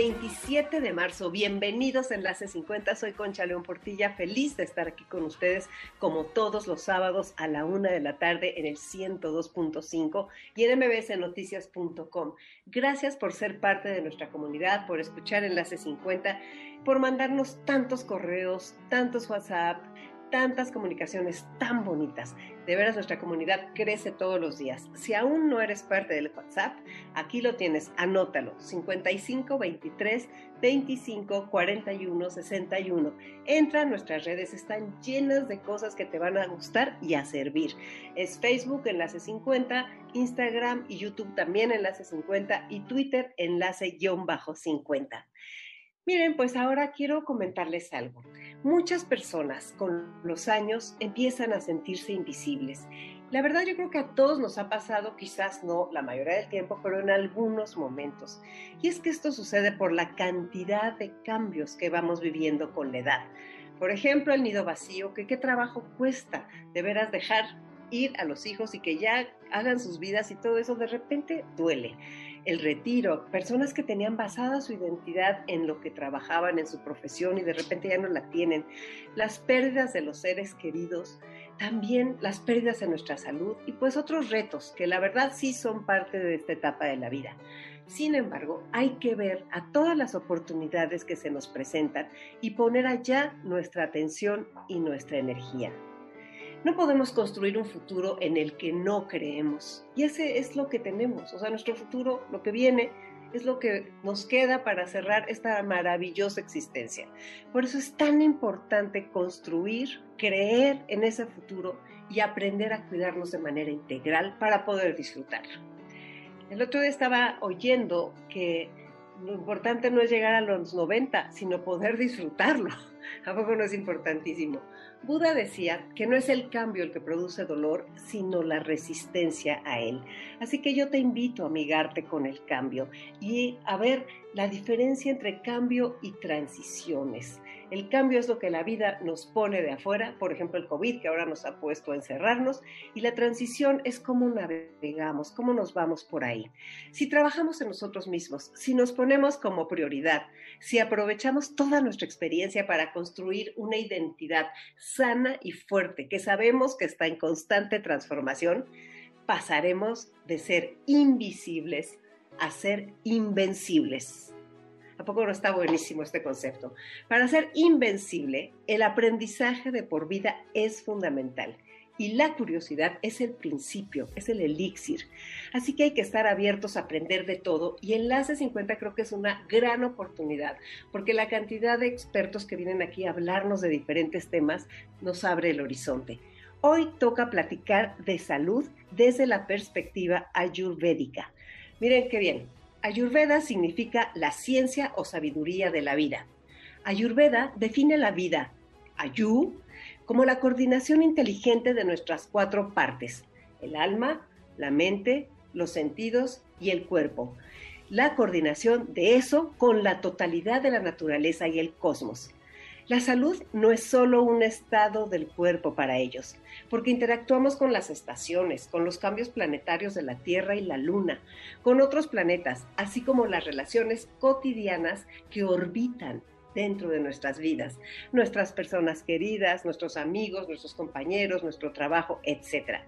27 de marzo. Bienvenidos a Enlace 50. Soy Concha León Portilla, feliz de estar aquí con ustedes como todos los sábados a la una de la tarde en el 102.5 y en mbsnoticias.com. Gracias por ser parte de nuestra comunidad, por escuchar Enlace 50, por mandarnos tantos correos, tantos WhatsApp tantas comunicaciones tan bonitas. De veras, nuestra comunidad crece todos los días. Si aún no eres parte del WhatsApp, aquí lo tienes, anótalo. 55 23 25 41 61. Entra nuestras redes, están llenas de cosas que te van a gustar y a servir. Es Facebook, enlace 50, Instagram y YouTube también enlace 50 y Twitter, enlace-50. Miren, pues ahora quiero comentarles algo. Muchas personas con los años empiezan a sentirse invisibles. La verdad yo creo que a todos nos ha pasado, quizás no la mayoría del tiempo, pero en algunos momentos. Y es que esto sucede por la cantidad de cambios que vamos viviendo con la edad. Por ejemplo, el nido vacío, que qué trabajo cuesta de veras dejar ir a los hijos y que ya hagan sus vidas y todo eso de repente duele el retiro, personas que tenían basada su identidad en lo que trabajaban, en su profesión y de repente ya no la tienen, las pérdidas de los seres queridos, también las pérdidas en nuestra salud y pues otros retos que la verdad sí son parte de esta etapa de la vida. Sin embargo, hay que ver a todas las oportunidades que se nos presentan y poner allá nuestra atención y nuestra energía. No podemos construir un futuro en el que no creemos. Y ese es lo que tenemos. O sea, nuestro futuro, lo que viene, es lo que nos queda para cerrar esta maravillosa existencia. Por eso es tan importante construir, creer en ese futuro y aprender a cuidarnos de manera integral para poder disfrutarlo. El otro día estaba oyendo que lo importante no es llegar a los 90, sino poder disfrutarlo. ¿A poco no es importantísimo? Buda decía que no es el cambio el que produce dolor, sino la resistencia a él. Así que yo te invito a amigarte con el cambio y a ver la diferencia entre cambio y transiciones. El cambio es lo que la vida nos pone de afuera, por ejemplo el COVID que ahora nos ha puesto a encerrarnos, y la transición es cómo navegamos, cómo nos vamos por ahí. Si trabajamos en nosotros mismos, si nos ponemos como prioridad, si aprovechamos toda nuestra experiencia para construir una identidad sana y fuerte, que sabemos que está en constante transformación, pasaremos de ser invisibles a ser invencibles. ¿A poco no está buenísimo este concepto? Para ser invencible, el aprendizaje de por vida es fundamental y la curiosidad es el principio, es el elixir. Así que hay que estar abiertos a aprender de todo y Enlace 50 creo que es una gran oportunidad porque la cantidad de expertos que vienen aquí a hablarnos de diferentes temas nos abre el horizonte. Hoy toca platicar de salud desde la perspectiva ayurvédica. Miren qué bien, Ayurveda significa la ciencia o sabiduría de la vida. Ayurveda define la vida, Ayu, como la coordinación inteligente de nuestras cuatro partes, el alma, la mente, los sentidos y el cuerpo. La coordinación de eso con la totalidad de la naturaleza y el cosmos. La salud no es solo un estado del cuerpo para ellos, porque interactuamos con las estaciones, con los cambios planetarios de la Tierra y la Luna, con otros planetas, así como las relaciones cotidianas que orbitan dentro de nuestras vidas, nuestras personas queridas, nuestros amigos, nuestros compañeros, nuestro trabajo, etc.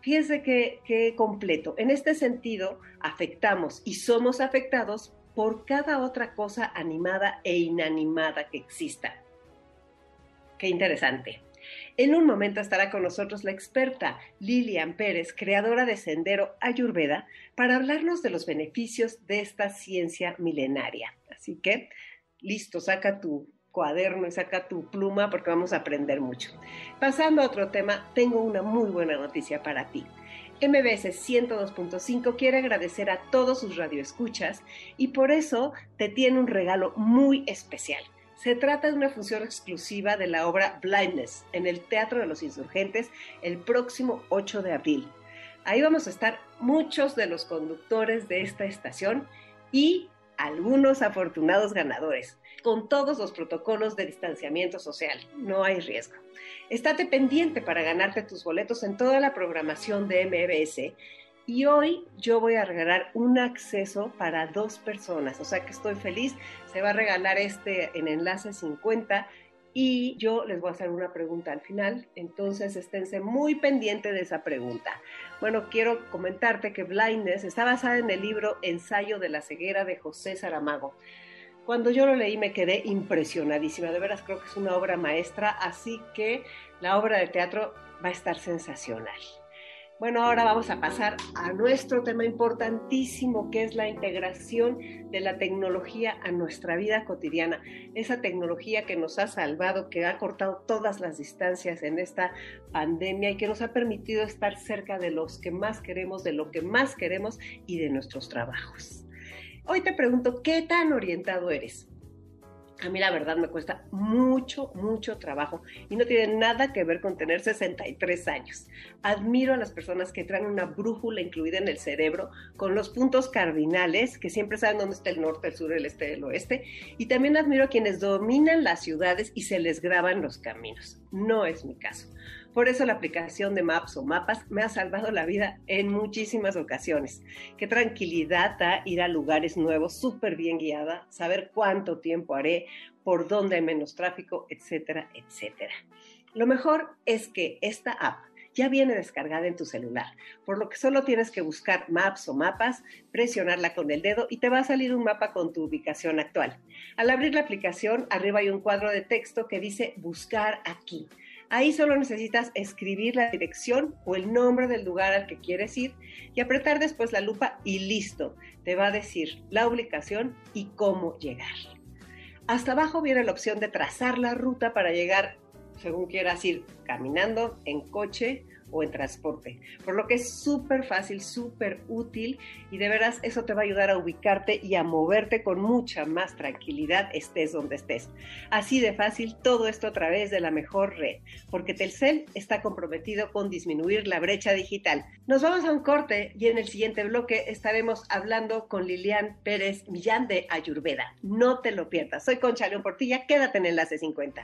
Fíjense que, completo. En este sentido, afectamos y somos afectados por cada otra cosa animada e inanimada que exista. Qué interesante. En un momento estará con nosotros la experta Lilian Pérez, creadora de Sendero Ayurveda, para hablarnos de los beneficios de esta ciencia milenaria. Así que, listo, saca tu cuaderno y saca tu pluma porque vamos a aprender mucho. Pasando a otro tema, tengo una muy buena noticia para ti. MBS 102.5 quiere agradecer a todos sus radioescuchas y por eso te tiene un regalo muy especial. Se trata de una función exclusiva de la obra Blindness en el Teatro de los Insurgentes el próximo 8 de abril. Ahí vamos a estar muchos de los conductores de esta estación y algunos afortunados ganadores, con todos los protocolos de distanciamiento social. No hay riesgo. Estate pendiente para ganarte tus boletos en toda la programación de MBS. Y hoy yo voy a regalar un acceso para dos personas, o sea que estoy feliz. Se va a regalar este en enlace 50 y yo les voy a hacer una pregunta al final, entonces esténse muy pendiente de esa pregunta. Bueno, quiero comentarte que Blindness está basada en el libro Ensayo de la ceguera de José Saramago. Cuando yo lo leí me quedé impresionadísima, de veras creo que es una obra maestra, así que la obra de teatro va a estar sensacional. Bueno, ahora vamos a pasar a nuestro tema importantísimo, que es la integración de la tecnología a nuestra vida cotidiana. Esa tecnología que nos ha salvado, que ha cortado todas las distancias en esta pandemia y que nos ha permitido estar cerca de los que más queremos, de lo que más queremos y de nuestros trabajos. Hoy te pregunto, ¿qué tan orientado eres? A mí la verdad me cuesta mucho, mucho trabajo y no tiene nada que ver con tener 63 años. Admiro a las personas que traen una brújula incluida en el cerebro con los puntos cardinales, que siempre saben dónde está el norte, el sur, el este, el oeste. Y también admiro a quienes dominan las ciudades y se les graban los caminos. No es mi caso. Por eso la aplicación de Maps o Mapas me ha salvado la vida en muchísimas ocasiones. Qué tranquilidad da ir a lugares nuevos, súper bien guiada, saber cuánto tiempo haré, por dónde hay menos tráfico, etcétera, etcétera. Lo mejor es que esta app ya viene descargada en tu celular, por lo que solo tienes que buscar Maps o Mapas, presionarla con el dedo y te va a salir un mapa con tu ubicación actual. Al abrir la aplicación, arriba hay un cuadro de texto que dice Buscar aquí. Ahí solo necesitas escribir la dirección o el nombre del lugar al que quieres ir y apretar después la lupa y listo. Te va a decir la ubicación y cómo llegar. Hasta abajo viene la opción de trazar la ruta para llegar según quieras ir caminando, en coche o en transporte. Por lo que es súper fácil, súper útil y de veras eso te va a ayudar a ubicarte y a moverte con mucha más tranquilidad estés donde estés. Así de fácil, todo esto a través de la mejor red, porque Telcel está comprometido con disminuir la brecha digital. Nos vamos a un corte y en el siguiente bloque estaremos hablando con Lilian Pérez Millán de Ayurveda. No te lo pierdas. Soy Concha León Portilla, quédate en Enlace 50.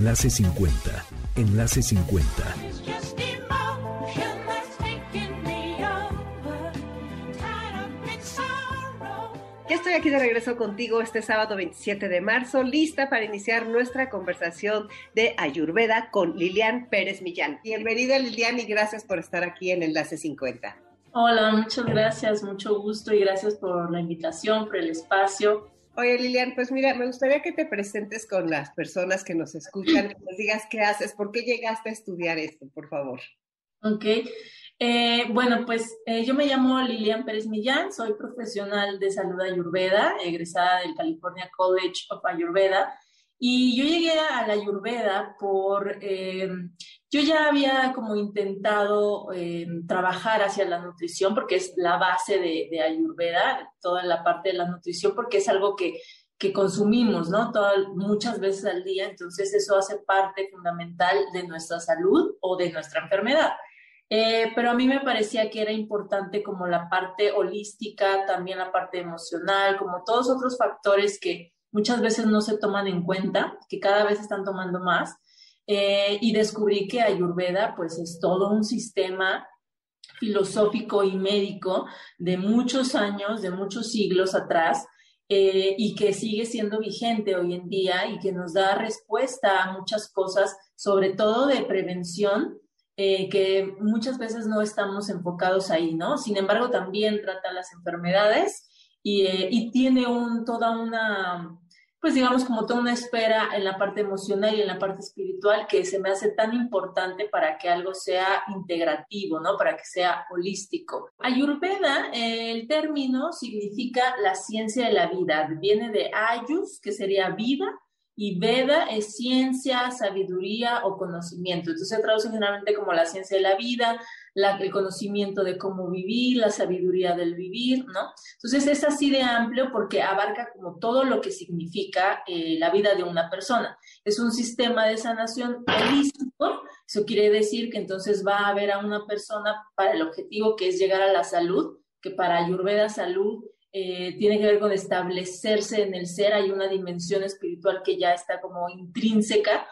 Enlace 50. Enlace 50. Ya estoy aquí de regreso contigo este sábado 27 de marzo, lista para iniciar nuestra conversación de Ayurveda con Lilian Pérez Millán. Bienvenida Lilian y gracias por estar aquí en Enlace 50. Hola, muchas gracias, mucho gusto y gracias por la invitación, por el espacio. Oye, Lilian, pues mira, me gustaría que te presentes con las personas que nos escuchan, que nos digas qué haces, por qué llegaste a estudiar esto, por favor. Ok. Eh, bueno, pues eh, yo me llamo Lilian Pérez Millán, soy profesional de salud ayurveda, egresada del California College of Ayurveda. Y yo llegué a la Ayurveda por, eh, yo ya había como intentado trabajar hacia la nutrición, porque es la base de, de, Ayurveda, toda la parte de la nutrición, porque es algo que, que consumimos, ¿no? muchas veces al día, entonces eso hace parte fundamental de nuestra salud o de nuestra enfermedad. Eh, pero a mí me parecía que era importante como la parte holística, también la parte emocional, como todos otros factores que muchas veces no se toman en cuenta, que cada vez están tomando más. Eh, y descubrí que Ayurveda pues es todo un sistema filosófico y médico de muchos años, de muchos siglos atrás, eh, y que sigue siendo vigente hoy en día y que nos da respuesta a muchas cosas, sobre todo de prevención eh, que muchas veces no estamos enfocados ahí, ¿no? Sin embargo, también trata las enfermedades y, y tiene un, toda una, pues digamos como toda una espera en la parte emocional y en la parte espiritual que se me hace tan importante para que algo sea integrativo, ¿no? Para que sea holístico. Ayurveda, el término significa la ciencia de la vida, viene de ayus, que sería vida, y Veda es ciencia, sabiduría o conocimiento. Entonces se traduce generalmente como la ciencia de la vida, el conocimiento de cómo vivir, la sabiduría del vivir, ¿no? Entonces es así de amplio porque abarca como todo lo que significa eh, la vida de una persona. Es un sistema de sanación holístico, eso quiere decir que entonces va a haber a una persona para el objetivo que es llegar a la salud, que para Ayurveda salud eh, tiene que ver con establecerse en el ser, hay una dimensión espiritual que ya está como intrínseca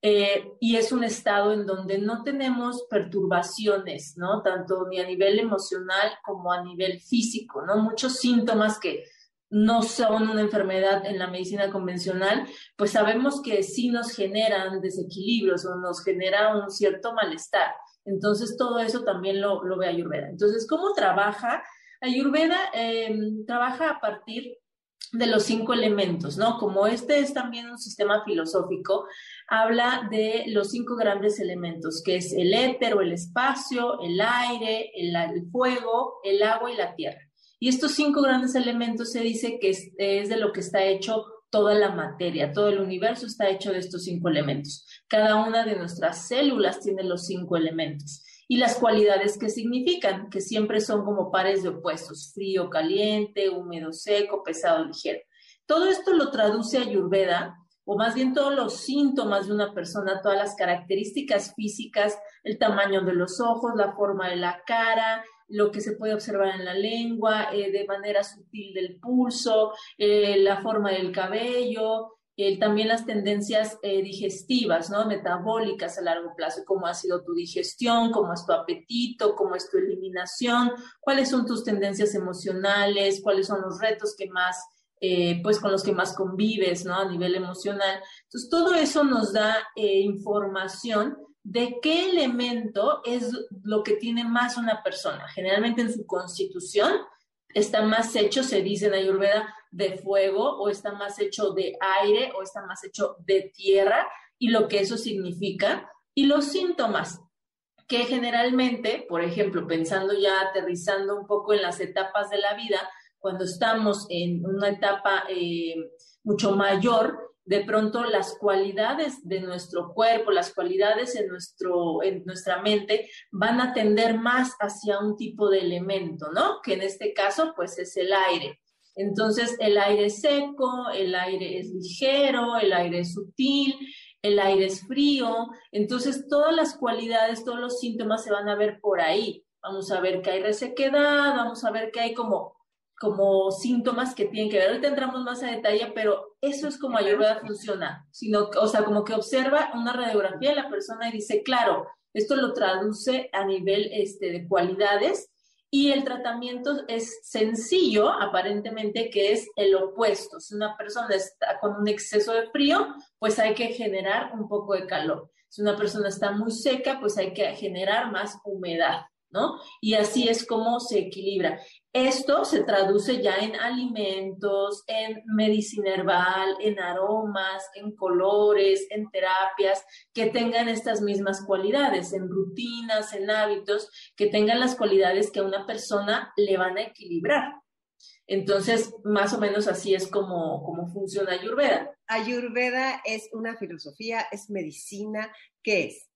eh, y es un estado en donde no tenemos perturbaciones, ¿no? Tanto ni a nivel emocional como a nivel físico, ¿no? Muchos síntomas que no son una enfermedad en la medicina convencional, pues sabemos que sí nos generan desequilibrios o nos genera un cierto malestar. Entonces, todo eso también lo, lo ve Ayurveda. Entonces, ¿cómo trabaja? Ayurveda eh, trabaja a partir de los cinco elementos, ¿no? Como este es también un sistema filosófico, habla de los cinco grandes elementos, que es el éter o el espacio, el aire, el, fuego, el agua y la tierra. Y estos cinco grandes elementos se dice que es, es, de lo que está hecho toda la materia, todo el universo está hecho de estos cinco elementos. Cada una de nuestras células tiene los cinco elementos y las cualidades que significan, que siempre son como pares de opuestos, frío, caliente, húmedo, seco, pesado, ligero. Todo esto lo traduce a Ayurveda, o más bien todos los síntomas de una persona, todas las características físicas, el tamaño de los ojos, la forma de la cara, lo que se puede observar en la lengua, eh, de manera sutil del pulso, eh, la forma del cabello, también las tendencias eh, digestivas, ¿no? Metabólicas a largo plazo, cómo ha sido tu digestión, cómo es tu apetito, cómo es tu eliminación, cuáles son tus tendencias emocionales, cuáles son los retos que más, eh, pues con los que más convives, ¿no? A nivel emocional. Entonces, todo eso nos da eh, información de qué elemento es lo que tiene más una persona. Generalmente en su constitución está más hecho, se dice en Ayurveda, de fuego o está más hecho de aire o está más hecho de tierra y lo que eso significa y los síntomas que generalmente, por ejemplo, pensando ya aterrizando un poco en las etapas de la vida, cuando estamos en una etapa eh, mucho mayor, de pronto las cualidades de nuestro cuerpo, las cualidades en, nuestro, en nuestra mente van a tender más hacia un tipo de elemento, ¿no? Que en este caso, pues es el aire. Entonces, el aire es seco, el aire es ligero, el aire es sutil, el aire es frío. Entonces, todas las cualidades, todos los síntomas se van a ver por ahí. Vamos a ver que hay resequedad, vamos a ver que hay como, como síntomas que tienen que ver. Ahorita entramos más a detalle, pero eso es como Ayurveda funciona. Sino, o sea, como que observa una radiografía de la persona y dice, claro, esto lo traduce a nivel este, de cualidades y el tratamiento es sencillo, aparentemente, que es el opuesto. Si una persona está con un exceso de frío, pues hay que generar un poco de calor. Si una persona está muy seca, pues hay que generar más humedad. ¿No? Y así es como se equilibra. Esto se traduce ya en alimentos, en medicina herbal, en aromas, en colores, en terapias que tengan estas mismas cualidades, en rutinas, en hábitos, que tengan las cualidades que a una persona le van a equilibrar. Entonces, más o menos así es como, como funciona Ayurveda. Ayurveda es una filosofía, es medicina, ¿qué es?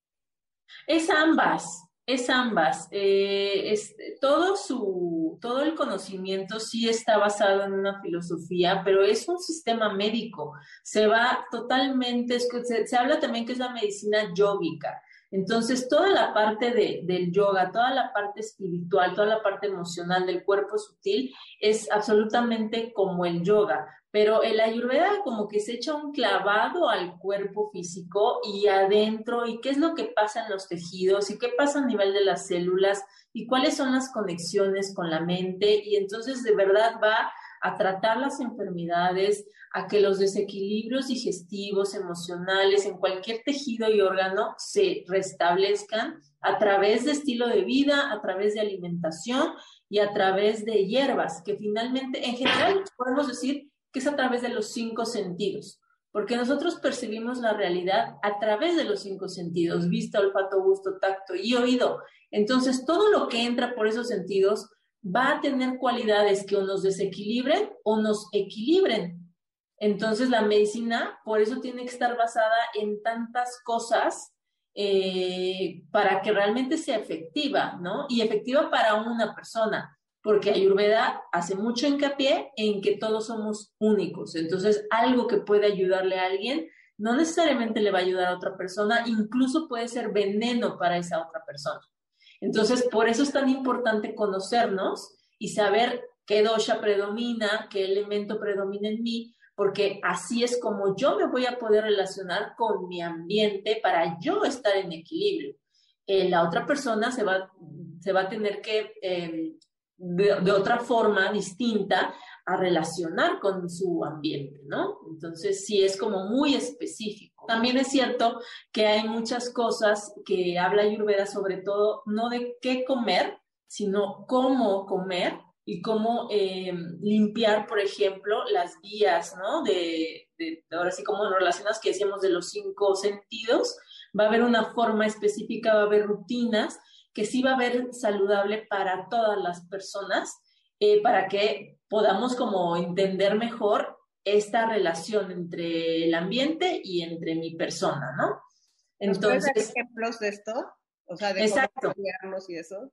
Es ambas. Es ambas. Eh, todo, su, todo el conocimiento sí está basado en una filosofía, pero es un sistema médico. Se va totalmente, se, se habla también que es la medicina yógica. Entonces, toda la parte de, del yoga, toda la parte espiritual, toda la parte emocional del cuerpo sutil es absolutamente como el yoga, pero el ayurveda como que se echa un clavado al cuerpo físico y adentro y qué es lo que pasa en los tejidos y qué pasa a nivel de las células y cuáles son las conexiones con la mente y entonces de verdad va a tratar las enfermedades, a que los desequilibrios digestivos, emocionales en cualquier tejido y órgano se restablezcan a través de estilo de vida, a través de alimentación y a través de hierbas, que finalmente, en general, podemos decir que es a través de los cinco sentidos, porque nosotros percibimos la realidad a través de los cinco sentidos, vista, olfato, gusto, tacto y oído. Entonces, todo lo que entra por esos sentidos va a tener cualidades que o nos desequilibren o nos equilibren. Entonces la medicina por eso tiene que estar basada en tantas cosas eh, para que realmente sea efectiva, ¿no? Y efectiva para una persona, porque Ayurveda hace mucho hincapié en que todos somos únicos. Entonces, algo que puede ayudarle a alguien no necesariamente le va a ayudar a otra persona, incluso puede ser veneno para esa otra persona. Entonces, por eso es tan importante conocernos y saber qué dosha predomina, qué elemento predomina en mí, porque así es como yo me voy a poder relacionar con mi ambiente para yo estar en equilibrio. Eh, la otra persona se va, se va a tener que, em, de, otra forma distinta, a relacionar con su ambiente, ¿no? Entonces, sí es como muy específico. También es cierto que hay muchas cosas que habla Ayurveda, sobre todo, no de qué comer, sino cómo comer y cómo eh, limpiar, por ejemplo, las vías, ¿no? De, ahora sí, como relacionas que decíamos de los cinco sentidos, va a haber una forma específica, va a haber rutinas que sí va a haber saludable para todas las personas, eh, para que podamos como entender mejor esta relación entre el ambiente y entre mi persona, ¿no? Entonces, ejemplos de esto? O sea, de exacto. y eso.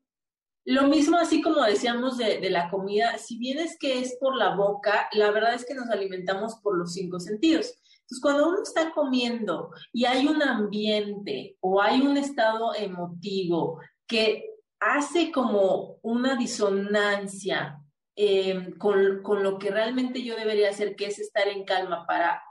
Lo mismo así como decíamos de, la comida, si bien es que es por la boca, la verdad es que nos alimentamos por los cinco sentidos. Entonces, cuando uno está comiendo y hay un ambiente o hay un estado emotivo que hace como una disonancia em, con, con, lo que realmente yo debería hacer, que es estar en calma para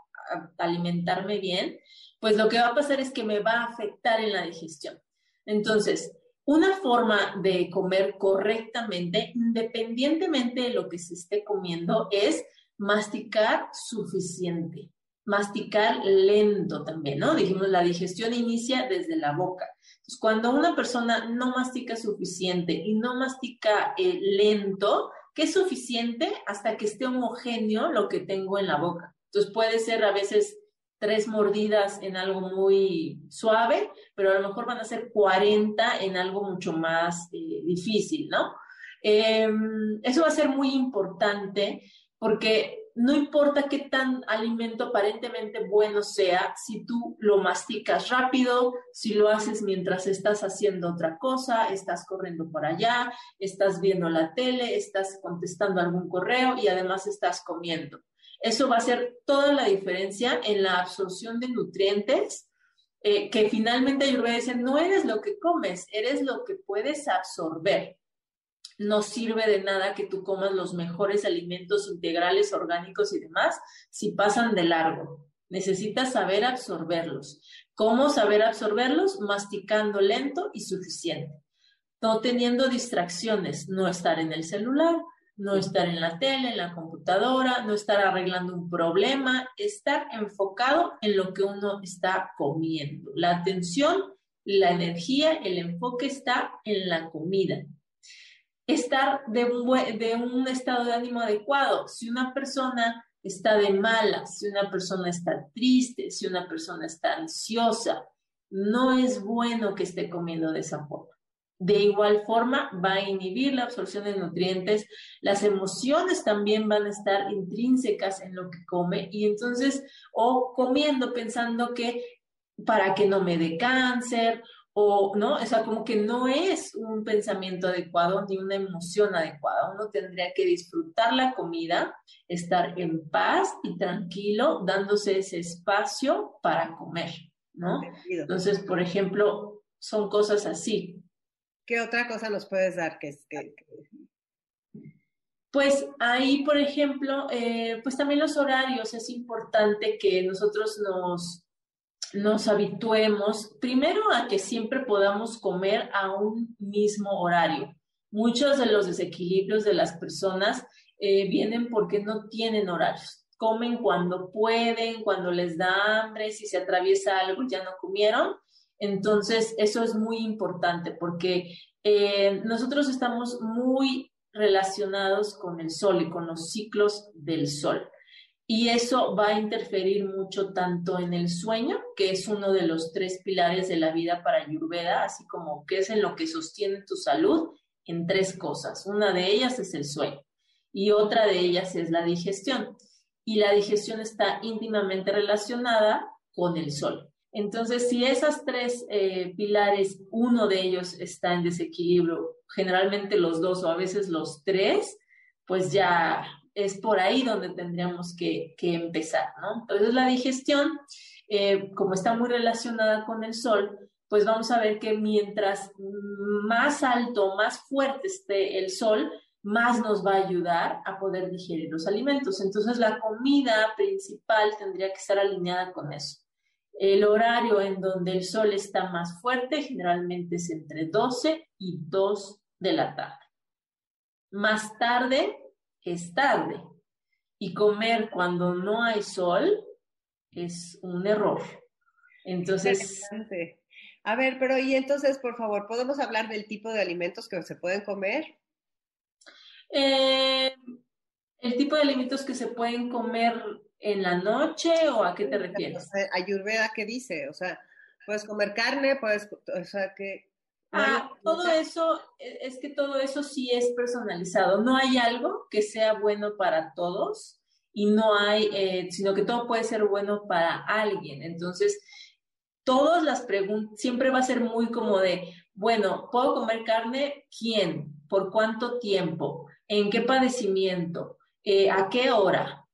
alimentarme bien, pues lo que va a pasar es que me va a afectar en la digestión. Entonces, una forma de comer correctamente, independientemente de lo que se esté comiendo, es masticar suficiente, masticar lento también, ¿no? Dijimos, la digestión inicia desde la boca. Cuando una persona no mastica suficiente y no mastica eh, lento, ¿qué es suficiente? Hasta que esté homogéneo lo que tengo en la boca. Entonces, puede ser a veces tres mordidas en algo muy suave, pero a lo mejor van a ser 40 en algo mucho más eh, difícil, ¿no? Em, eso va a ser muy importante porque no importa qué tan alimento aparentemente bueno sea, si tú lo masticas rápido, si lo haces mientras estás haciendo otra cosa, estás corriendo por allá, estás viendo la tele, estás contestando algún correo y además estás comiendo. Eso va a hacer toda la diferencia en la absorción de nutrientes, eh, que finalmente yo voy a decir, no eres lo que comes, eres lo que puedes absorber. No sirve de nada que tú comas los mejores alimentos integrales, orgánicos y demás si pasan de largo. Necesitas saber absorberlos. ¿Cómo saber absorberlos? Masticando lento y suficiente. No teniendo distracciones, no estar en el celular, no estar en la tele, en la computadora, no estar arreglando un problema, estar enfocado en lo que uno está comiendo. La atención, la energía, el enfoque está en la comida. Estar de un, de un estado de ánimo adecuado. Si una persona está de mala, si una persona está triste, si una persona está ansiosa, no es bueno que esté comiendo de esa forma. De igual forma, va a inhibir la absorción de nutrientes. Las emociones también van a estar intrínsecas en lo que come y entonces, o comiendo pensando que para que no me dé cáncer o no, o sea, como que no es un pensamiento adecuado ni una emoción adecuada. Uno tendría que disfrutar la comida, estar en paz y tranquilo, dándose ese espacio para comer, ¿no? Entonces, por ejemplo, son cosas así. ¿Qué otra cosa nos puedes dar que, Pues ahí, por ejemplo, eh, pues también los horarios, es importante que nosotros nos, nos habituemos primero a que siempre podamos comer a un mismo horario. Muchos de los desequilibrios de las personas eh, vienen porque no tienen horarios. Comen cuando pueden, cuando les da hambre, si se atraviesa algo ya no comieron entonces, eso es muy importante porque eh, nosotros estamos muy relacionados con el sol y con los ciclos del sol. Y eso va a interferir mucho tanto en el sueño, que es uno de los tres pilares de la vida para Ayurveda, así como que es en lo que sostiene tu salud, en tres cosas. Una de ellas es el sueño y otra de ellas es la digestión. y la digestión está íntimamente relacionada con el sol. Entonces, si esas tres eh, pilares, uno de ellos está en desequilibrio, generalmente los dos o a veces los tres, pues ya es por ahí donde tendríamos que, empezar, ¿no? Entonces, la digestión, eh, como está muy relacionada con el sol, pues vamos a ver que mientras más alto, más fuerte esté el sol, más nos va a ayudar a poder digerir los alimentos. Entonces la comida principal tendría que estar alineada con eso. El horario en donde el sol está más fuerte generalmente es entre 12 y 2 de la tarde. Más tarde es tarde. Y comer cuando no hay sol es un error. Entonces... A ver, pero y entonces, por favor, ¿podemos hablar del tipo de alimentos que se pueden comer? Eh, el tipo de alimentos que se pueden comer en la noche o a qué te refieres? Ayurveda, ¿qué dice? O sea, puedes comer carne, puedes, o sea, que... Ah, todo eso, e, es que todo eso sí es personalizado. No hay algo que sea bueno para todos y no hay, eh, sino que todo puede ser bueno para alguien. Entonces, todas las preguntas, siempre va a ser muy como de, bueno, ¿puedo comer carne? ¿Quién? ¿Por cuánto tiempo? ¿En qué padecimiento? Eh, ¿A qué hora?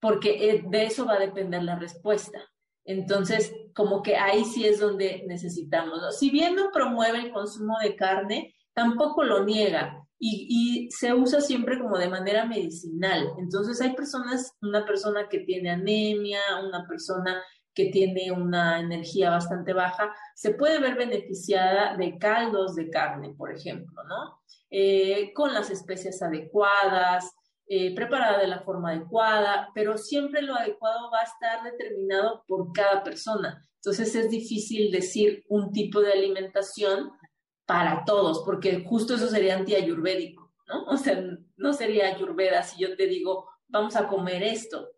Porque eh, de eso va a depender la respuesta. Entonces, como que ahí sí es donde necesitamos. Si bien no promueve el consumo de carne, tampoco lo niega y, se usa siempre como de manera medicinal. Entonces, hay personas, una persona que tiene anemia, una persona que tiene una energía bastante baja, se puede ver beneficiada de caldos de carne, por ejemplo, ¿no? Eh, con las especias adecuadas, eh, preparada de la forma adecuada, pero siempre lo adecuado va a estar determinado por cada persona. Entonces es difícil decir un tipo de alimentación para todos, porque justo eso sería antiayurvédico, ¿no? O sea, no sería ayurveda si yo te digo, vamos a comer esto,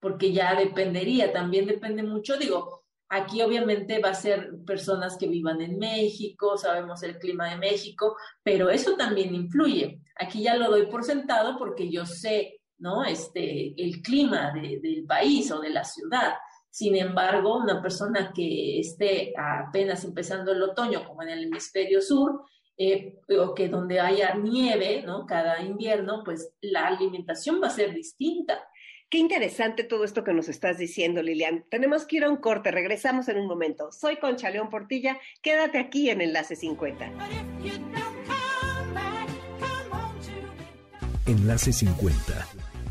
porque ya dependería, también depende mucho, digo, Aquí obviamente va a ser personas que vivan en México, sabemos el clima de México, pero eso también influye. Aquí ya lo doy por sentado porque yo sé, ¿no? Este, el clima del país o de la ciudad. Sin embargo, una persona que esté apenas empezando el otoño, como en el hemisferio sur, eh, o que donde haya nieve, ¿no? Cada invierno, pues la alimentación va a ser distinta. Qué interesante todo esto que nos estás diciendo, Lilian. Tenemos que ir a un corte, regresamos en un momento. Soy Concha León Portilla, quédate aquí en Enlace 50. Enlace 50.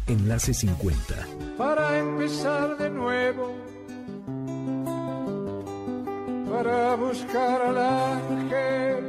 Enlace 50. Para empezar de nuevo, para buscar al ángel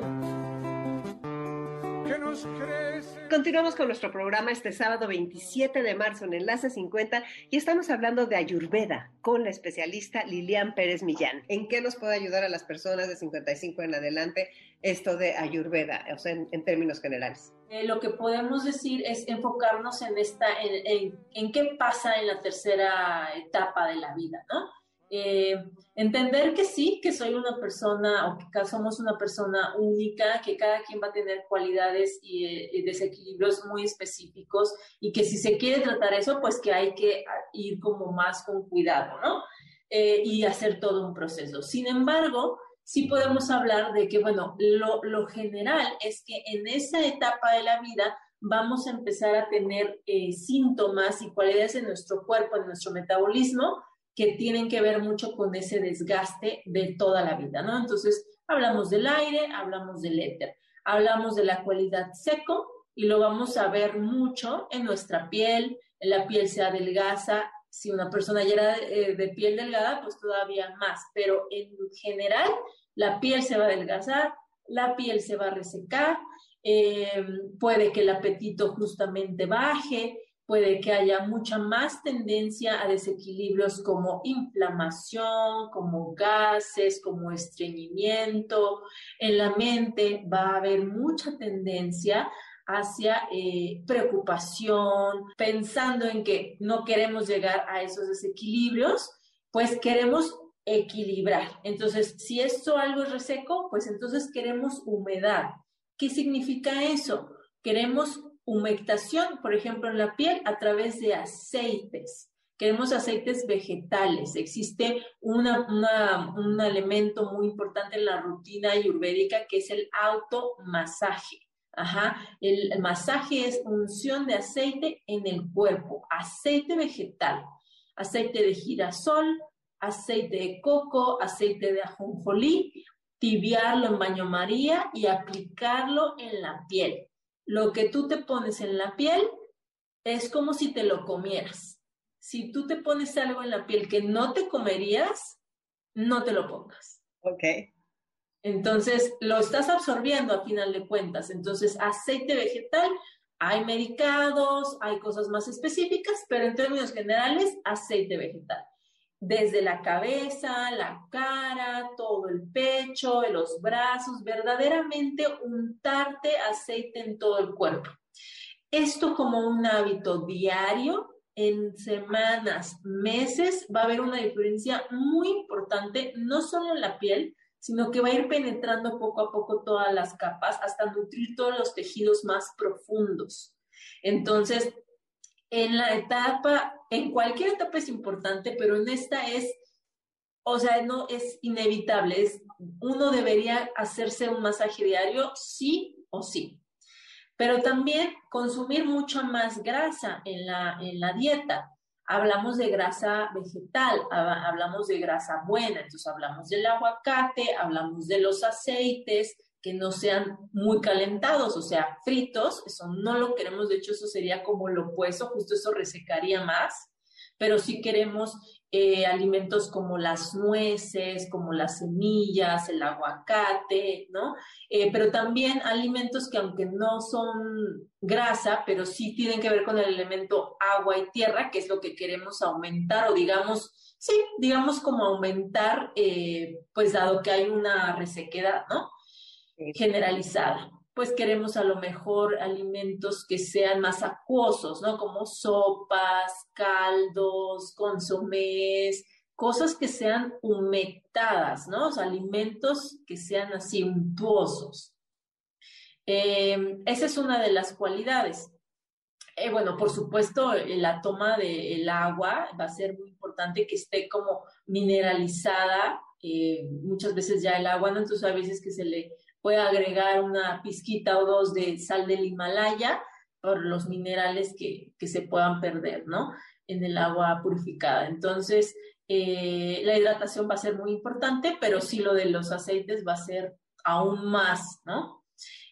Continuamos con nuestro programa este sábado 27 de marzo en Enlace 50 y estamos hablando de Ayurveda con la especialista Lilian Pérez Millán. ¿En qué nos puede ayudar a las personas de 55 en adelante esto de Ayurveda, o sea, en, términos generales? Eh, lo que podemos decir es enfocarnos en esta, en, en qué pasa en la tercera etapa de la vida, ¿no? Eh, entender que sí, que soy una persona o que somos una persona única, que cada quien va a tener cualidades y, eh, desequilibrios muy específicos y que si se quiere tratar eso, pues que hay que ir como más con cuidado, ¿no? Eh, y hacer todo un proceso. Sin embargo, sí podemos hablar de que, bueno, lo, lo general es que en esa etapa de la vida vamos a empezar a tener síntomas y cualidades en nuestro cuerpo, en nuestro metabolismo, que tienen que ver mucho con ese desgaste de toda la vida, ¿no? Entonces, hablamos del aire, hablamos del éter, hablamos de la cualidad seco y lo vamos a ver mucho en nuestra piel, en la piel se adelgaza, si una persona ya era de, eh, piel delgada, pues todavía más, pero en general la piel se va a adelgazar, la piel se va a resecar, eh, puede que el apetito justamente baje, puede que haya mucha más tendencia a desequilibrios como inflamación, como gases, como estreñimiento. En la mente va a haber mucha tendencia hacia eh, preocupación, pensando en que no queremos llegar a esos desequilibrios, pues queremos equilibrar. Entonces, si esto algo es reseco, pues entonces queremos humedad. ¿Qué significa eso? Queremos humectación, por ejemplo, en la piel a través de aceites. Queremos aceites vegetales. Existe un elemento muy importante en la rutina ayurvédica que es el automasaje. Ajá. El, masaje es unción de aceite en el cuerpo, aceite vegetal, aceite de girasol, aceite de coco, aceite de ajonjolí, tibiarlo en baño María y aplicarlo en la piel. Lo que tú te pones en la piel es como si te lo comieras. Si tú te pones algo en la piel que no te comerías, no te lo pongas. Ok. Entonces, lo estás absorbiendo a final de cuentas. Entonces, aceite vegetal, hay medicados, hay cosas más específicas, pero en términos generales, aceite vegetal. Desde la cabeza, la cara, todo el pecho, los brazos, verdaderamente untarte aceite en todo el cuerpo. Esto como un hábito diario, en semanas, meses, va a haber una diferencia muy importante, no solo en la piel, sino que va a ir penetrando poco a poco todas las capas hasta nutrir todos los tejidos más profundos. Entonces, en la etapa, en cualquier etapa es importante, pero en esta es, o sea, no es inevitable, es, uno debería hacerse un masaje diario, sí o sí. Pero también consumir mucha más grasa en la, en la dieta hablamos de grasa vegetal, hablamos de grasa buena, entonces hablamos del aguacate, hablamos de los aceites que no sean muy calentados, o sea, fritos, eso no lo queremos, de hecho eso sería como lo opuesto, justo eso resecaría más, pero sí queremos eh, alimentos como las nueces, como las semillas, el aguacate, ¿no? Eh, pero también alimentos que aunque no son grasa, pero sí tienen que ver con el elemento agua y tierra, que es lo que queremos aumentar o digamos, sí, digamos como aumentar, eh, pues dado que hay una resequedad, ¿no? Generalizada pues queremos a lo mejor alimentos que sean más acuosos, ¿no? Como sopas, caldos, consomés, cosas que sean humectadas, ¿no? O sea, alimentos que sean así untuosos. Em, esa es una de las cualidades. Eh, bueno, por supuesto, la toma del agua va a ser muy importante que esté como mineralizada. Eh, muchas veces ya el agua, ¿no? Entonces a veces que se le puede agregar una pizquita o dos de sal del Himalaya por los minerales que, se puedan perder, ¿no? En el agua purificada. Entonces, eh, la hidratación va a ser muy importante, pero sí lo de los aceites va a ser aún más, ¿no?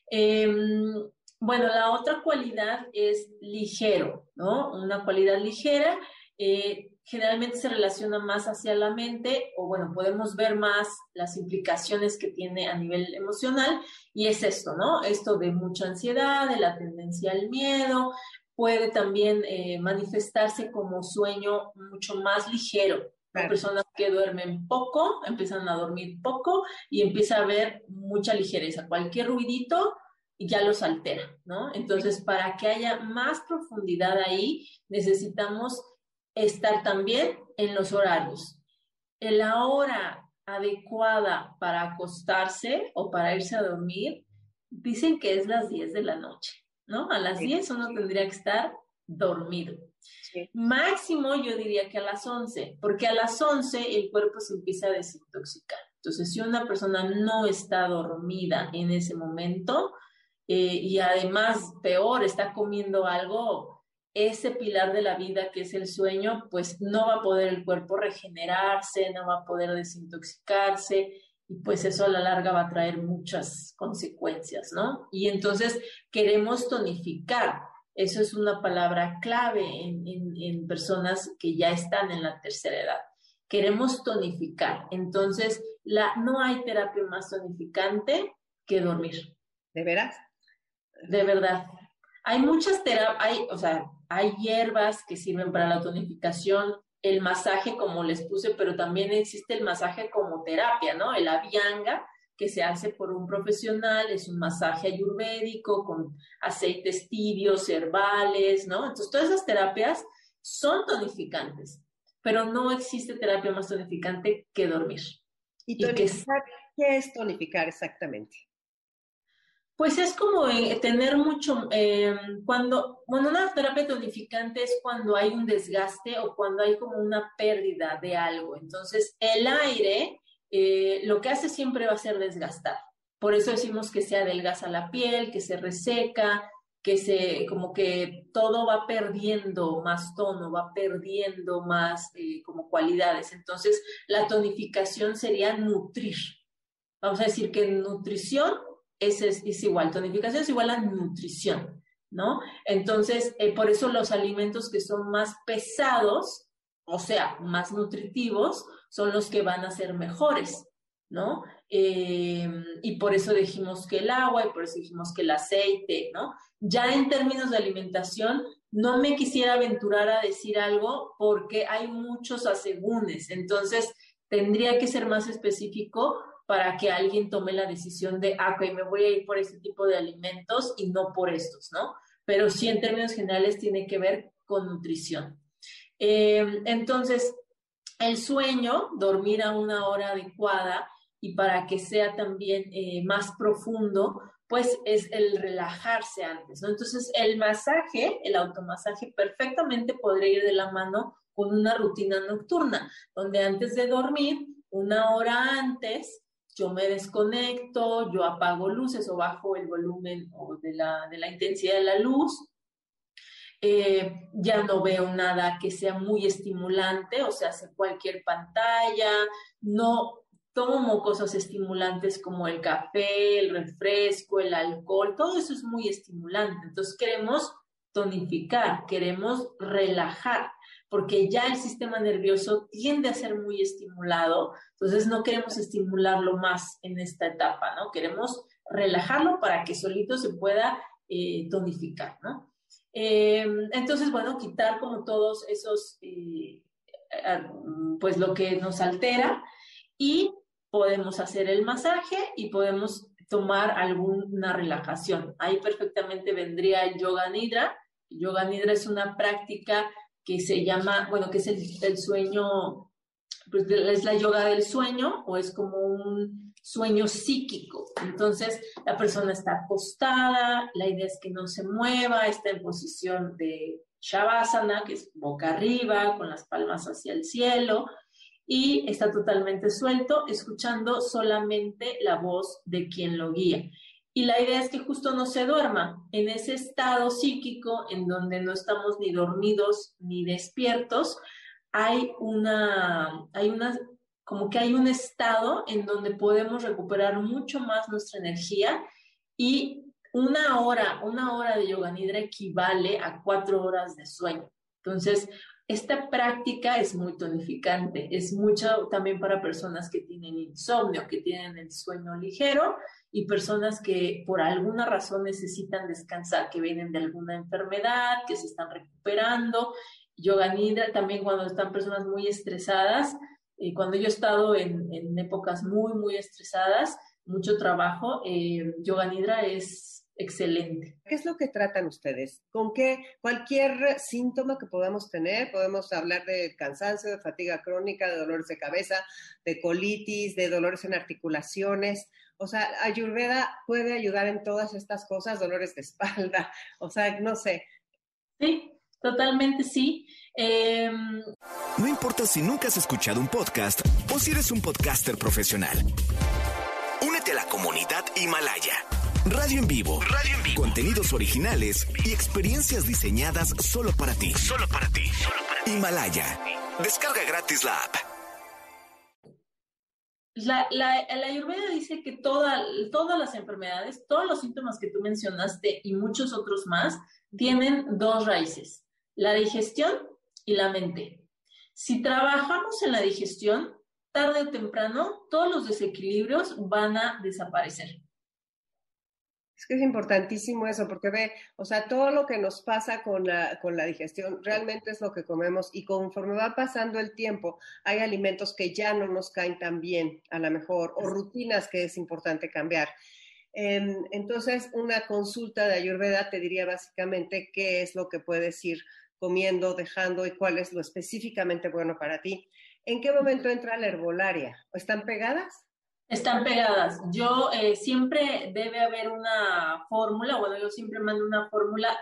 Em, bueno, la otra cualidad es ligero, ¿no? Una cualidad ligera. Eh, generalmente se relaciona más hacia la mente o bueno, podemos ver más las implicaciones que tiene a nivel emocional y es esto, ¿no? Esto de mucha ansiedad, de la tendencia al miedo, puede también eh, manifestarse como sueño mucho más ligero. Personas que duermen poco, empiezan a dormir poco y empieza a haber mucha ligereza. Cualquier ruidito ya los altera, ¿no? Entonces, para que haya más profundidad ahí, necesitamos estar también en los horarios. En la hora adecuada para acostarse o para irse a dormir, dicen que es las 10 de la noche, ¿no? A las 10 uno tendría que estar dormido. Máximo yo diría que a las 11, porque a las 11 el cuerpo se empieza a desintoxicar. Entonces, si una persona no está dormida en ese momento eh, y además, peor, está comiendo algo, ese pilar de la vida que es el sueño, pues no va a poder el cuerpo regenerarse, no va a poder desintoxicarse y pues eso a la larga va a traer muchas consecuencias, ¿no? Y entonces queremos tonificar. Eso es una palabra clave en, personas que ya están en la tercera edad. Queremos tonificar. Entonces, la, no hay terapia más tonificante que dormir. ¿De veras? De verdad. Hay muchas terapias, o sea, hay hierbas que sirven para la tonificación, el masaje como les puse, pero también existe el masaje como terapia, ¿no? El avianga, que se hace por un profesional, es un masaje ayurvédico con aceites tibios, herbales, ¿no? Entonces, todas esas terapias son tonificantes, pero no existe terapia más tonificante que dormir. ¿Y, tonificar, qué es tonificar exactamente? Pues es como eh, tener mucho, eh, cuando, bueno, una terapia tonificante es cuando hay un desgaste o cuando hay como una pérdida de algo. Entonces, el aire eh, lo que hace siempre va a ser desgastar. Por eso decimos que se adelgaza la piel, que se reseca, que se, como que todo va perdiendo más tono, va perdiendo más como cualidades. Entonces, la tonificación sería nutrir. Vamos a decir que nutrición es, es, igual, tonificación es igual a nutrición, ¿no? Entonces, eh, por eso los alimentos que son más pesados, o sea, más nutritivos, son los que van a ser mejores, ¿no? Eh, y por eso dijimos que el agua y por eso dijimos que el aceite, ¿no? Ya en términos de alimentación, no me quisiera aventurar a decir algo porque hay muchos asegúnes, entonces tendría que ser más específico para que alguien tome la decisión de, ah, ok, me voy a ir por este tipo de alimentos y no por estos, ¿no? Pero sí en términos generales tiene que ver con nutrición. Eh, entonces, el sueño, dormir a una hora adecuada y para que sea también eh, más profundo, pues es el relajarse antes, ¿no? Entonces, el masaje, el automasaje, perfectamente podría ir de la mano con una rutina nocturna, donde antes de dormir, una hora antes, yo me desconecto, yo apago luces o bajo el volumen de, la, de la intensidad de la luz, eh, ya no veo nada que sea muy estimulante, o sea, hace cualquier pantalla, no tomo cosas estimulantes como el café, el refresco, el alcohol, todo eso es muy estimulante. Entonces queremos tonificar, queremos relajar porque ya el sistema nervioso tiende a ser muy estimulado, entonces no queremos estimularlo más en esta etapa, ¿no? Queremos relajarlo para que solito se pueda eh, tonificar, ¿no? Em, entonces, bueno, quitar como todos esos, eh, pues lo que nos altera y podemos hacer el masaje y podemos tomar alguna relajación. Ahí perfectamente vendría el yoga nidra. yoga nidra es una práctica que se llama, bueno, que es el, sueño, pues es la yoga del sueño o es como un sueño psíquico. Entonces, la persona está acostada, la idea es que no se mueva, está en posición de Shavasana, que es boca arriba, con las palmas hacia el cielo, y está totalmente suelto, escuchando solamente la voz de quien lo guía. Y la idea es que justo no se duerma en ese estado psíquico en donde no estamos ni dormidos ni despiertos. Hay una, hay una, como que hay un estado en donde podemos recuperar mucho más nuestra energía y una hora, una hora de yoga nidra equivale a cuatro horas de sueño. Entonces, esta práctica es muy tonificante, es mucho también para personas que tienen insomnio, que tienen el sueño ligero y personas que por alguna razón necesitan descansar, que vienen de alguna enfermedad, que se están recuperando. Yoga Nidra también cuando están personas muy estresadas, y cuando yo he estado en, épocas muy, muy estresadas, mucho trabajo, eh, Yoga Nidra es excelente. ¿Qué es lo que tratan ustedes? ¿Con qué cualquier síntoma que podamos tener? Podemos hablar de cansancio, de fatiga crónica, de dolores de cabeza, de colitis, de dolores en articulaciones. O sea, Ayurveda puede ayudar en todas estas cosas, dolores de espalda, o sea, no sé. Sí, totalmente sí. Em, no importa si nunca has escuchado un podcast o si eres un podcaster profesional. Únete a la comunidad Himalaya. Radio en vivo. Radio en vivo. Contenidos originales y experiencias diseñadas solo para ti. Solo para ti. Himalaya. Descarga gratis la app. La, la, Ayurveda dice que todas las enfermedades, todos los síntomas que tú mencionaste y muchos otros más, tienen dos raíces, la digestión y la mente. Si trabajamos en la digestión, tarde o temprano, todos los desequilibrios van a desaparecer. Es que es importantísimo eso, porque ve, o sea, todo lo que nos pasa con la, con la digestión realmente es lo que comemos y conforme va pasando el tiempo, hay alimentos que ya no nos caen tan bien, a lo mejor, o rutinas que es importante cambiar. Em, entonces, una consulta de Ayurveda te diría básicamente qué es lo que puedes ir comiendo, dejando y cuál es lo específicamente bueno para ti. ¿En qué momento entra la herbolaria? ¿Están pegadas? Están pegadas. Yo eh, siempre debe haber una fórmula, bueno, yo siempre mando una fórmula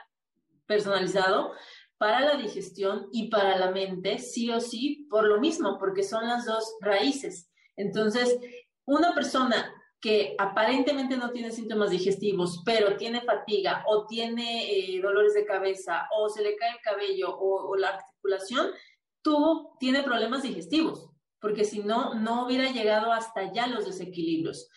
personalizado para la digestión y para la mente, sí o sí, por lo mismo, porque son las dos raíces. Entonces, una persona que aparentemente no tiene síntomas digestivos, pero tiene fatiga o tiene eh, dolores de cabeza o se le cae el cabello o, o la articulación, tuvo, tiene problemas digestivos porque si no, no hubiera llegado hasta allá los desequilibrios.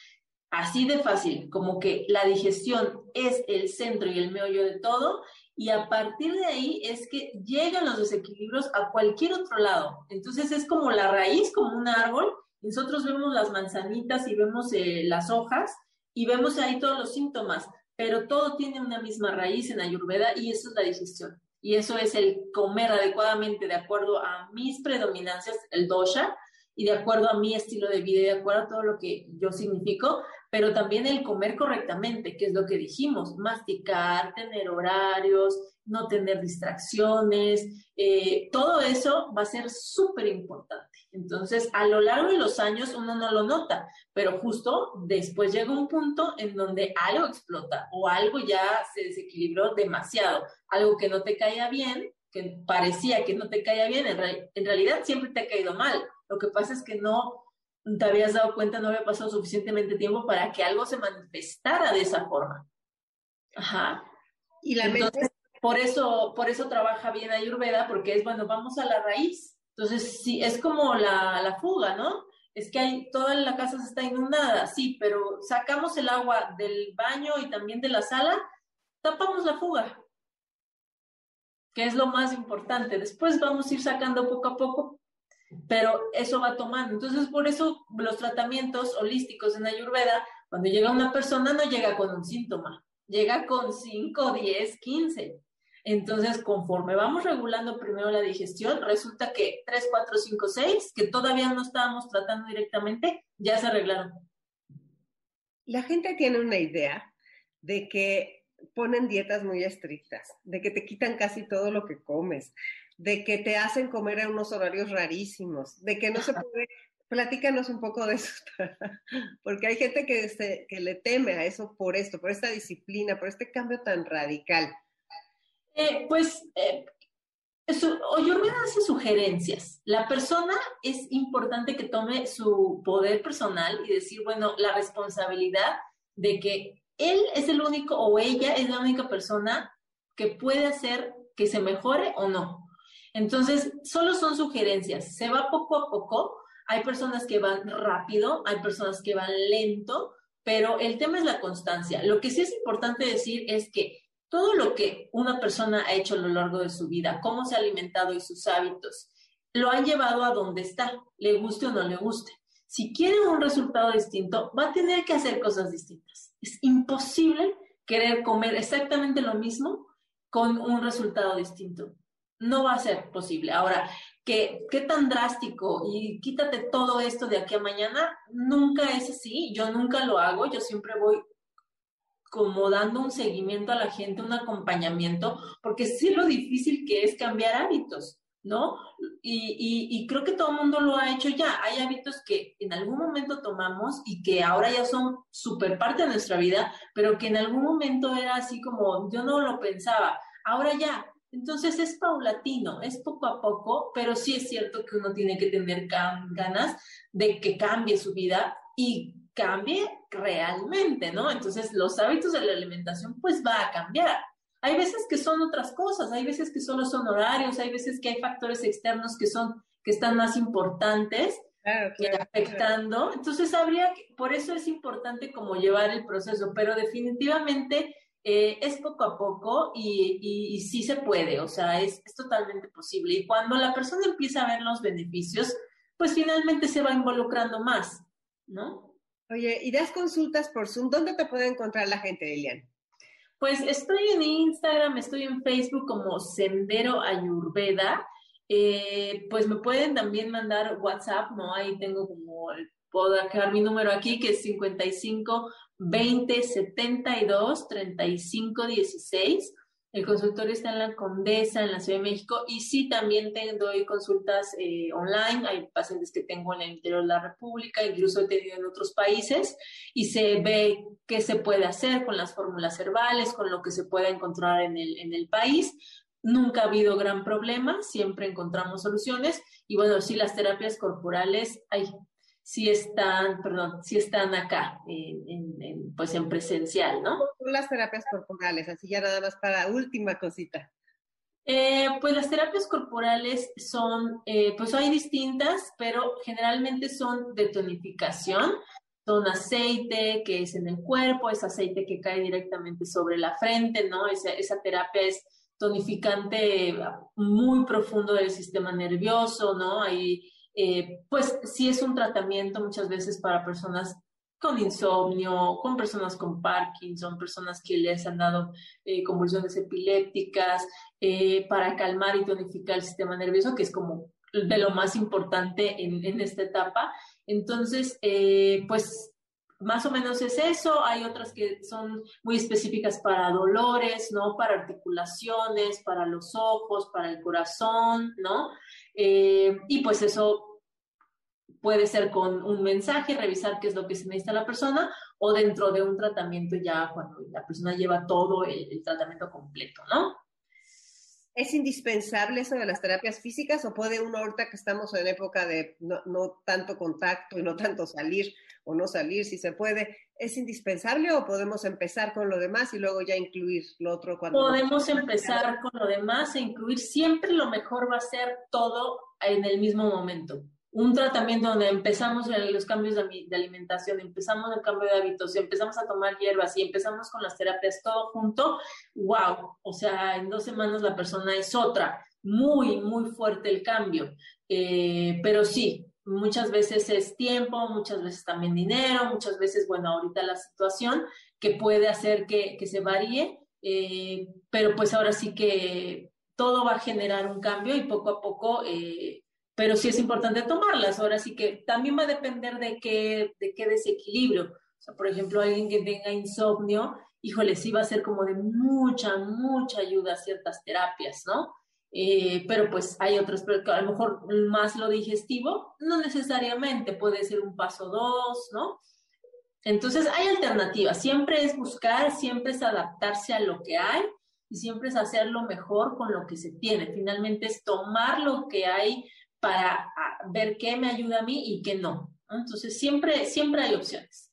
Así de fácil, como que la digestión es el centro y el meollo de todo, y a partir de ahí es que llegan los desequilibrios a cualquier otro lado. Entonces es como la raíz, como un árbol. Nosotros vemos las manzanitas y vemos eh, las hojas y vemos ahí todos los síntomas, pero todo tiene una misma raíz en Ayurveda y eso es la digestión. Y eso es el comer adecuadamente de acuerdo a mis predominancias, el dosha, y de acuerdo a mi estilo de vida y de acuerdo a todo lo que yo significo, pero también el comer correctamente, que es lo que dijimos, masticar, tener horarios, no tener distracciones, eh, todo eso va a ser súper importante. Entonces, a lo largo de los años uno no lo nota, pero justo después llega un punto en donde algo explota o algo ya se desequilibró demasiado, algo que no te caía bien, que parecía que no te caía bien, en, en realidad siempre te ha caído mal lo que pasa es que no te habías dado cuenta, no había pasado suficientemente tiempo para que algo se manifestara de esa forma. Ajá. Y la Entonces, por eso, por eso trabaja bien Ayurveda, porque es, bueno, vamos a la raíz. Entonces, sí, es como la, la fuga, ¿no? Es que hay, toda la casa está inundada, sí, pero sacamos el agua del baño y también de la sala, tapamos la fuga, que es lo más importante. Después vamos a ir sacando poco a poco pero eso va tomando. Entonces, por eso los tratamientos holísticos en Ayurveda, cuando llega una persona, no llega con un síntoma, llega con 5, 10, 15. Entonces, conforme vamos regulando primero la digestión, resulta que 3, 4, 5, 6, que todavía no estábamos tratando directamente, ya se arreglaron. La gente tiene una idea de que ponen dietas muy estrictas, de que te quitan casi todo lo que comes, de que te hacen comer a unos horarios rarísimos, de que no se puede... Platícanos un poco de eso, porque hay gente que, se, que le teme a eso por esto, por esta disciplina, por este cambio tan radical. Eh, pues eh, me hace sugerencias. La persona es importante que tome su poder personal y decir, bueno, la responsabilidad de que él es el único o ella es la única persona que puede hacer que se mejore o no. Entonces, solo son sugerencias, se va poco a poco, hay personas que van rápido, hay personas que van lento, pero el tema es la constancia. Lo que sí es importante decir es que todo lo que una persona ha hecho a lo largo de su vida, cómo se ha alimentado y sus hábitos, lo han llevado a donde está, le guste o no le guste. Si quiere un resultado distinto, va a tener que hacer cosas distintas. Es imposible querer comer exactamente lo mismo con un resultado distinto no va a ser posible. Ahora, ¿qué, tan drástico y quítate todo esto de aquí a mañana? Nunca es así, yo nunca lo hago, yo siempre voy como dando un seguimiento a la gente, un acompañamiento, porque sé lo difícil que es cambiar hábitos, ¿no? Y, y, creo que todo el mundo lo ha hecho ya. Hay hábitos que en algún momento tomamos y que ahora ya son súper parte de nuestra vida, pero que en algún momento era así como yo no lo pensaba. Ahora ya, entonces es paulatino, es poco a poco, pero sí es cierto que uno tiene que tener ganas de que cambie su vida y cambie realmente, ¿no? Entonces los hábitos de la alimentación pues va a cambiar. Hay veces que son otras cosas, hay veces que solo son horarios, hay veces que hay factores externos que son que están más importantes que afectando. Entonces habría por eso es importante como llevar el proceso, pero definitivamente eh, es poco a poco y, sí se puede, o sea, es, totalmente posible. Y cuando la persona empieza a ver los beneficios, pues finalmente se va involucrando más, ¿no? Oye, ¿y das consultas por Zoom? ¿Dónde te puede encontrar la gente, Elian? Pues estoy en Instagram, estoy en Facebook como Sendero Ayurveda. Eh, pues me pueden también mandar WhatsApp, ¿no? Ahí tengo como, puedo dejar mi número aquí, que es 55 20 72 35 16. El consultorio está en la Condesa, en la Ciudad de México, y sí también te doy consultas eh, online. Hay pacientes que tengo en el interior de la República, incluso he tenido en otros países, y se ve qué se puede hacer con las fórmulas herbales, con lo que se puede encontrar en el, en el país. Nunca ha habido gran problema, siempre encontramos soluciones. Y bueno, sí, las terapias corporales, hay sí están, perdón, sí están acá, en, pues en presencial, ¿no? las terapias corporales? Así ya nada más para última cosita. Eh, pues las terapias corporales son, eh, pues hay distintas, pero generalmente son de tonificación, son aceite que es en el cuerpo, es aceite que cae directamente sobre la frente, ¿no? Esa, esa terapia es tonificante muy profundo del sistema nervioso, ¿no? Hay eh, pues sí es un tratamiento muchas veces para personas con insomnio, con personas con Parkinson, personas que les han dado eh, convulsiones epilépticas, eh, para calmar y tonificar el sistema nervioso, que es como de lo más importante en, en esta etapa. Entonces, pues más o menos es eso. Hay otras que son muy específicas para dolores, ¿no? Para articulaciones, para los ojos, para el corazón, ¿no? Y pues eso puede ser con un mensaje, revisar qué es lo que se necesita la persona, o dentro de un tratamiento ya cuando la persona lleva todo el, tratamiento completo, ¿no? ¿Es indispensable eso de las terapias físicas o puede uno ahorita que estamos en época de no, tanto contacto y no tanto salir o no salir si se puede, ¿es indispensable o podemos empezar con lo demás y luego ya incluir lo otro cuando... Podemos empezar con lo demás e incluir siempre lo mejor va a ser todo en el mismo momento. Un tratamiento donde empezamos los cambios de, alimentación, empezamos el cambio de hábitos, empezamos a tomar hierbas y empezamos con las terapias todo junto, wow, o sea, en dos semanas la persona es otra, muy, muy fuerte el cambio, eh, pero sí, muchas veces es tiempo, muchas veces también dinero, muchas veces, bueno, ahorita la situación que puede hacer que, se varíe, eh, pero pues ahora sí que todo va a generar un cambio y poco a poco... Eh, pero sí es importante tomarlas. Ahora sí que también va a depender de qué, de qué desequilibrio. Por ejemplo, alguien que tenga insomnio, híjole, sí va a ser como de mucha, mucha ayuda ciertas terapias, ¿no? Eh, pero pues hay otros, pero a lo mejor más lo digestivo, no necesariamente, puede ser un paso dos, ¿no? Entonces hay alternativas, siempre es buscar, siempre es adaptarse a lo que hay y siempre es hacerlo mejor con lo que se tiene. Finalmente es tomar lo que hay para ver qué me ayuda a mí y qué no. Entonces, siempre, siempre hay opciones.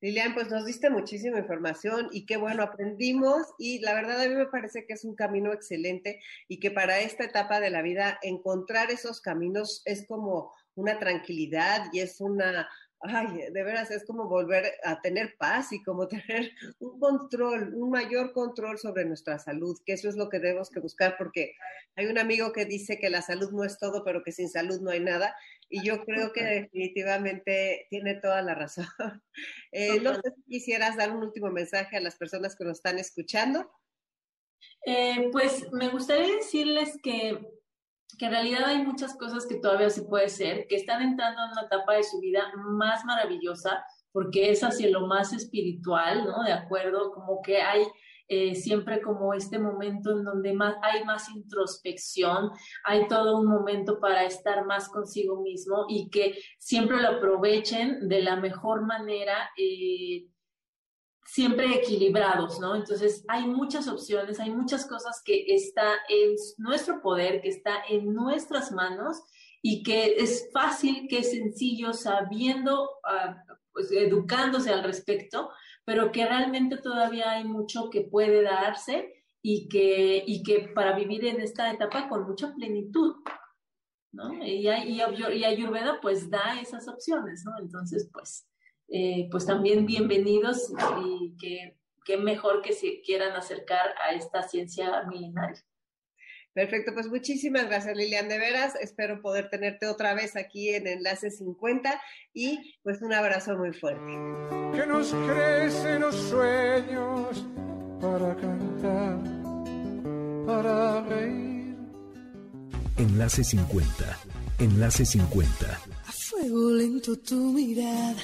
Lilian, pues nos diste muchísima información y qué bueno, aprendimos y la verdad a mí me parece que es un camino excelente y que para esta etapa de la vida encontrar esos caminos es como una tranquilidad y es una ay, de veras es como volver a tener paz y como tener un control, un mayor control sobre nuestra salud, que eso es lo que debemos buscar, porque hay un amigo que dice que la salud no es todo, pero que sin salud no hay nada, y yo creo que definitivamente tiene toda la razón. Eh, no sé si quisieras dar un último mensaje a las personas que nos están escuchando. Eh, pues me gustaría decirles que que en realidad hay muchas cosas que todavía se puede hacer, que están entrando en una etapa de su vida más maravillosa, porque es hacia lo más espiritual, ¿no? De acuerdo, como que hay eh, siempre como este momento en donde más, hay más introspección, hay todo un momento para estar más consigo mismo y que siempre lo aprovechen de la mejor manera. Eh, siempre equilibrados, ¿no? Entonces hay muchas opciones, hay muchas cosas que está en nuestro poder, que está en nuestras manos y que es fácil, que es sencillo, sabiendo, ah, pues educándose al respecto, pero que realmente todavía hay mucho que puede darse y que, y que para vivir en esta etapa con mucha plenitud, ¿no? Y, y, y Ayurveda pues da esas opciones, ¿no? Entonces, pues eh, pues también bienvenidos y que, mejor que se quieran acercar a esta ciencia milenaria. Perfecto, pues muchísimas gracias Lilian, de veras, espero poder tenerte otra vez aquí en Enlace 50 y pues un abrazo muy fuerte. Que nos crecen los sueños para cantar, para reír. Enlace 50, Enlace 50. A fuego lento tu mirada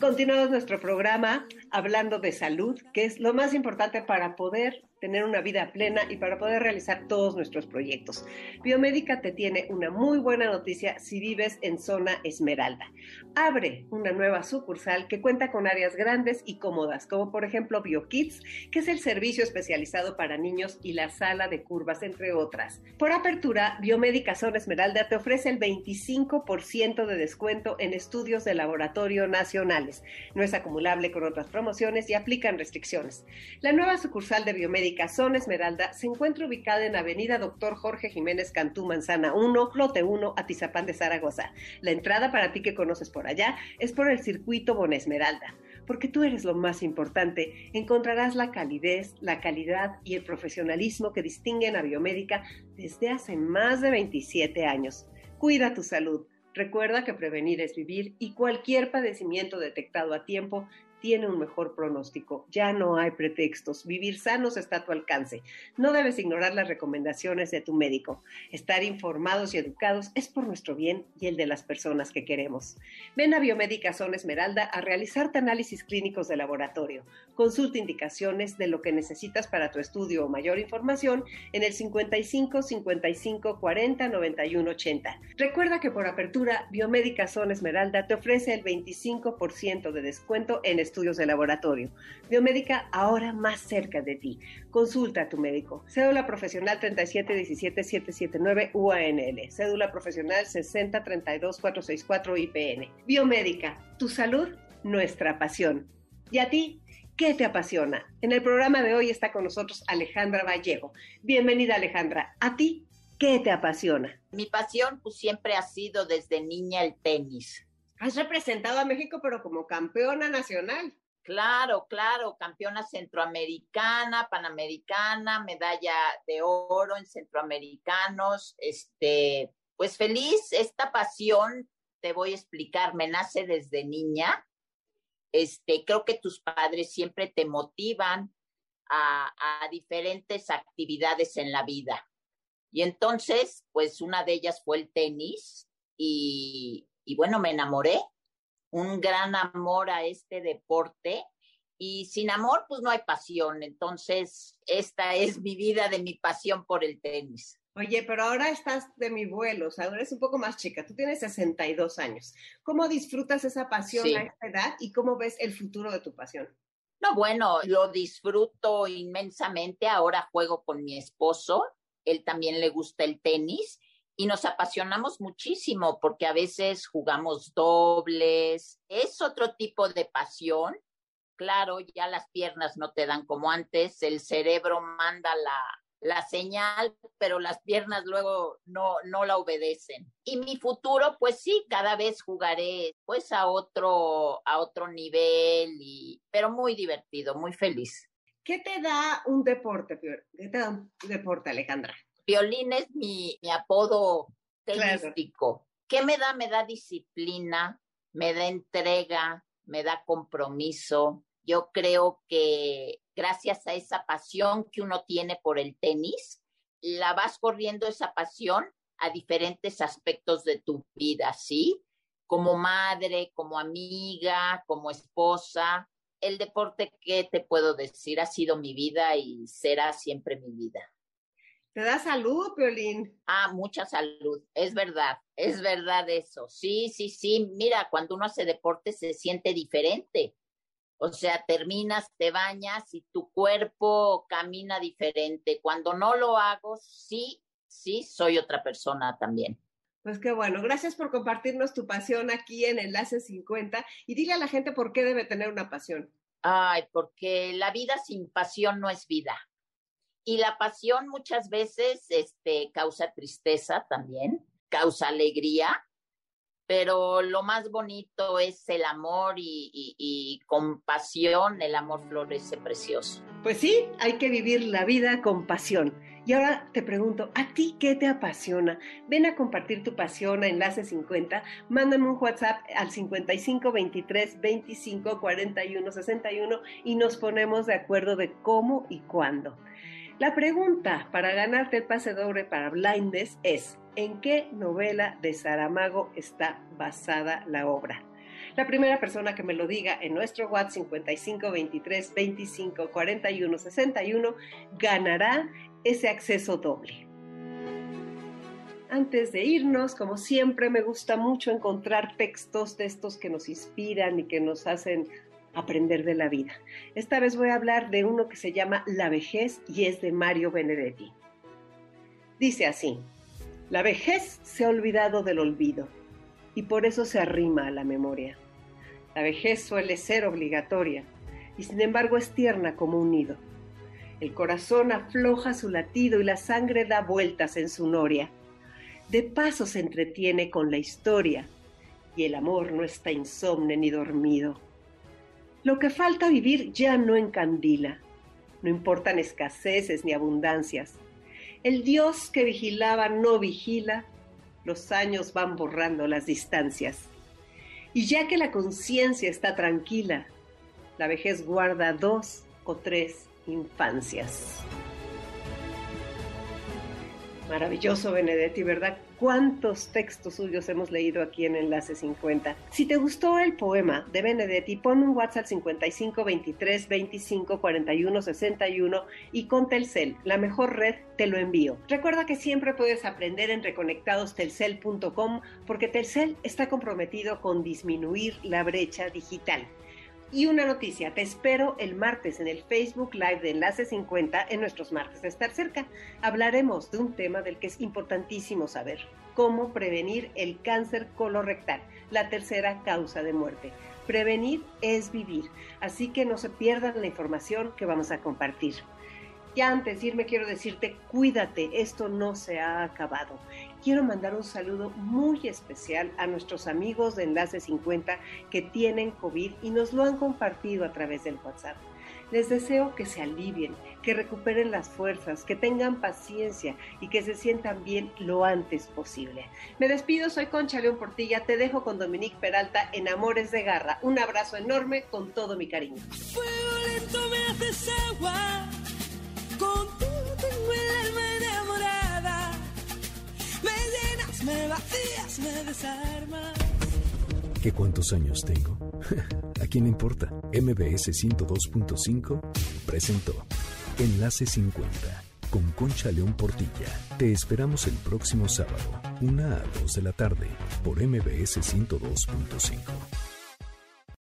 Continuamos nuestro programa hablando de salud, que es lo más importante para poder tener una vida plena y para poder realizar todos nuestros proyectos. Biomédica te tiene una muy buena noticia si vives en zona Esmeralda. Abre una nueva sucursal que cuenta con áreas grandes y cómodas, como por ejemplo BioKids, que es el servicio especializado para niños y la sala de curvas, entre otras. Por apertura, Biomédica Zona Esmeralda te ofrece el 25% de descuento en estudios de laboratorio nacionales. No es acumulable con otras promociones y aplican restricciones. La nueva sucursal de Biomédica Zona Esmeralda se encuentra ubicada en Avenida Doctor Jorge Jiménez Cantú Manzana 1, lote 1, Atizapán de Zaragoza. La entrada para ti que conoces por allá es por el circuito Bonesmeralda porque tú eres lo más importante, encontrarás la calidez, la calidad y el profesionalismo que distinguen a Biomédica desde hace más de 27 años. Cuida tu salud. Recuerda que prevenir es vivir y cualquier padecimiento detectado a tiempo tiene un mejor pronóstico. Ya no hay pretextos. Vivir sanos está a tu alcance. No debes ignorar las recomendaciones de tu médico. Estar informados y educados es por nuestro bien y el de las personas que queremos. Ven a Biomédica Zona Esmeralda a realizarte análisis clínicos de laboratorio. Consulta indicaciones de lo que necesitas para tu estudio o mayor información en el 55 55 40 91 80. Recuerda que por apertura, Biomédica Zona Esmeralda te ofrece el 25% de descuento en estudios de laboratorio. Biomédica ahora más cerca de ti. Consulta a tu médico. Cédula profesional 3717779 UANL. Cédula profesional 6032464 IPN. Biomédica, tu salud, nuestra pasión. ¿Y a ti? ¿Qué te apasiona? En el programa de hoy está con nosotros Alejandra Vallejo. Bienvenida Alejandra. ¿A ti qué te apasiona? Mi pasión pues siempre ha sido desde niña el tenis. Has representado a México, pero como campeona nacional. Claro, claro, campeona centroamericana, panamericana, medalla de oro en centroamericanos. Este, pues feliz, esta pasión, te voy a explicar, me nace desde niña. Este, creo que tus padres siempre te motivan a, a diferentes actividades en la vida. Y entonces, pues una de ellas fue el tenis y, y bueno, me enamoré, un gran amor a este deporte y sin amor pues no hay pasión, entonces esta es mi vida de mi pasión por el tenis. Oye, pero ahora estás de mi vuelo, o sea, ahora eres un poco más chica, tú tienes 62 años. ¿Cómo disfrutas esa pasión Sí. a esta edad y cómo ves el futuro de tu pasión? No, bueno, lo disfruto inmensamente. Ahora juego con mi esposo. Él también le gusta el tenis y nos apasionamos muchísimo porque a veces jugamos dobles. Es otro tipo de pasión. Claro, ya las piernas no te dan como antes. El cerebro manda la, la señal, pero las piernas luego no, no la obedecen. Y mi futuro, pues sí, cada vez jugaré pues a otro, a otro nivel, y, pero muy divertido, muy feliz. ¿Qué te da un deporte? ¿Qué te da un deporte, Alejandra? Violín es mi, mi apodo Claro. tenístico. ¿Qué me da? Me da disciplina, me da entrega, me da compromiso. Yo creo que gracias a esa pasión que uno tiene por el tenis, la vas corriendo esa pasión a diferentes aspectos de tu vida, ¿sí? Como madre, como amiga, como esposa. El deporte, ¿qué te puedo decir? Ha sido mi vida y será siempre mi vida. ¿Te da salud, Piolín? Ah, mucha salud, es verdad, es verdad eso. Sí, sí, sí, mira, cuando uno hace deporte se siente diferente. O sea, terminas, te bañas y tu cuerpo camina diferente. Cuando no lo hago, sí, sí, soy otra persona también. Pues qué bueno. Gracias por compartirnos tu pasión aquí en Enlace 50 y dile a la gente por qué debe tener una pasión. Ay, porque la vida sin pasión no es vida. Y la pasión muchas veces este, causa tristeza también, causa alegría, pero lo más bonito es el amor y, y, con pasión el amor florece precioso. Pues sí, hay que vivir la vida con pasión. Y ahora te pregunto, ¿a ti qué te apasiona? Ven a compartir tu pasión a Enlace 50, mándame un WhatsApp al 55 23 25 41 61 y nos ponemos de acuerdo de cómo y cuándo. La pregunta para ganarte el pase doble para Blindes es, ¿en qué novela de Saramago está basada la obra? La primera persona que me lo diga en nuestro WhatsApp 55 23 25 41 61 ganará ese acceso doble. Antes de irnos, como siempre, me gusta mucho encontrar textos de estos que nos inspiran y que nos hacen aprender de la vida. Esta vez voy a hablar de uno que se llama La vejez y es de Mario Benedetti. Dice así, la vejez se ha olvidado del olvido y por eso se arrima a la memoria. La vejez suele ser obligatoria y sin embargo es tierna como un nido. El corazón afloja su latido y la sangre da vueltas en su noria. De paso se entretiene con la historia y el amor no está insomne ni dormido. Lo que falta vivir ya no encandila. No importan escaseces ni abundancias. El Dios que vigilaba no vigila. Los años van borrando las distancias. Y ya que la conciencia está tranquila, la vejez guarda dos o tres infancias. Maravilloso Benedetti, ¿verdad? ¿Cuántos textos suyos hemos leído aquí en Enlace 50? Si te gustó el poema de Benedetti, pon un WhatsApp 55 23 25 41 61 y con Telcel, la mejor red, te lo envío. Recuerda que siempre puedes aprender en reconectadostelcel.com porque Telcel está comprometido con disminuir la brecha digital. Y una noticia, te espero el martes en el Facebook Live de Enlace 50 en nuestros martes de estar cerca. Hablaremos de un tema del que es importantísimo saber, cómo prevenir el cáncer colorectal, la tercera causa de muerte. Prevenir es vivir, así que no se pierdan la información que vamos a compartir. Ya antes de irme quiero decirte, cuídate, esto no se ha acabado. Quiero mandar un saludo muy especial a nuestros amigos de Enlace 50 que tienen COVID y nos lo han compartido a través del WhatsApp. Les deseo que se alivien, que recuperen las fuerzas, que tengan paciencia y que se sientan bien lo antes posible. Me despido, soy Concha León Portilla, te dejo con Dominique Peralta en Amores de Garra. Un abrazo enorme con todo mi cariño. Contigo me vacías, me desarmas. ¿Qué cuántos años tengo? ¿A quién importa? MBS 102.5 presentó Enlace 50 con Concha León Portilla. Te esperamos el próximo sábado, 1 a 2 de la tarde, por MBS 102.5.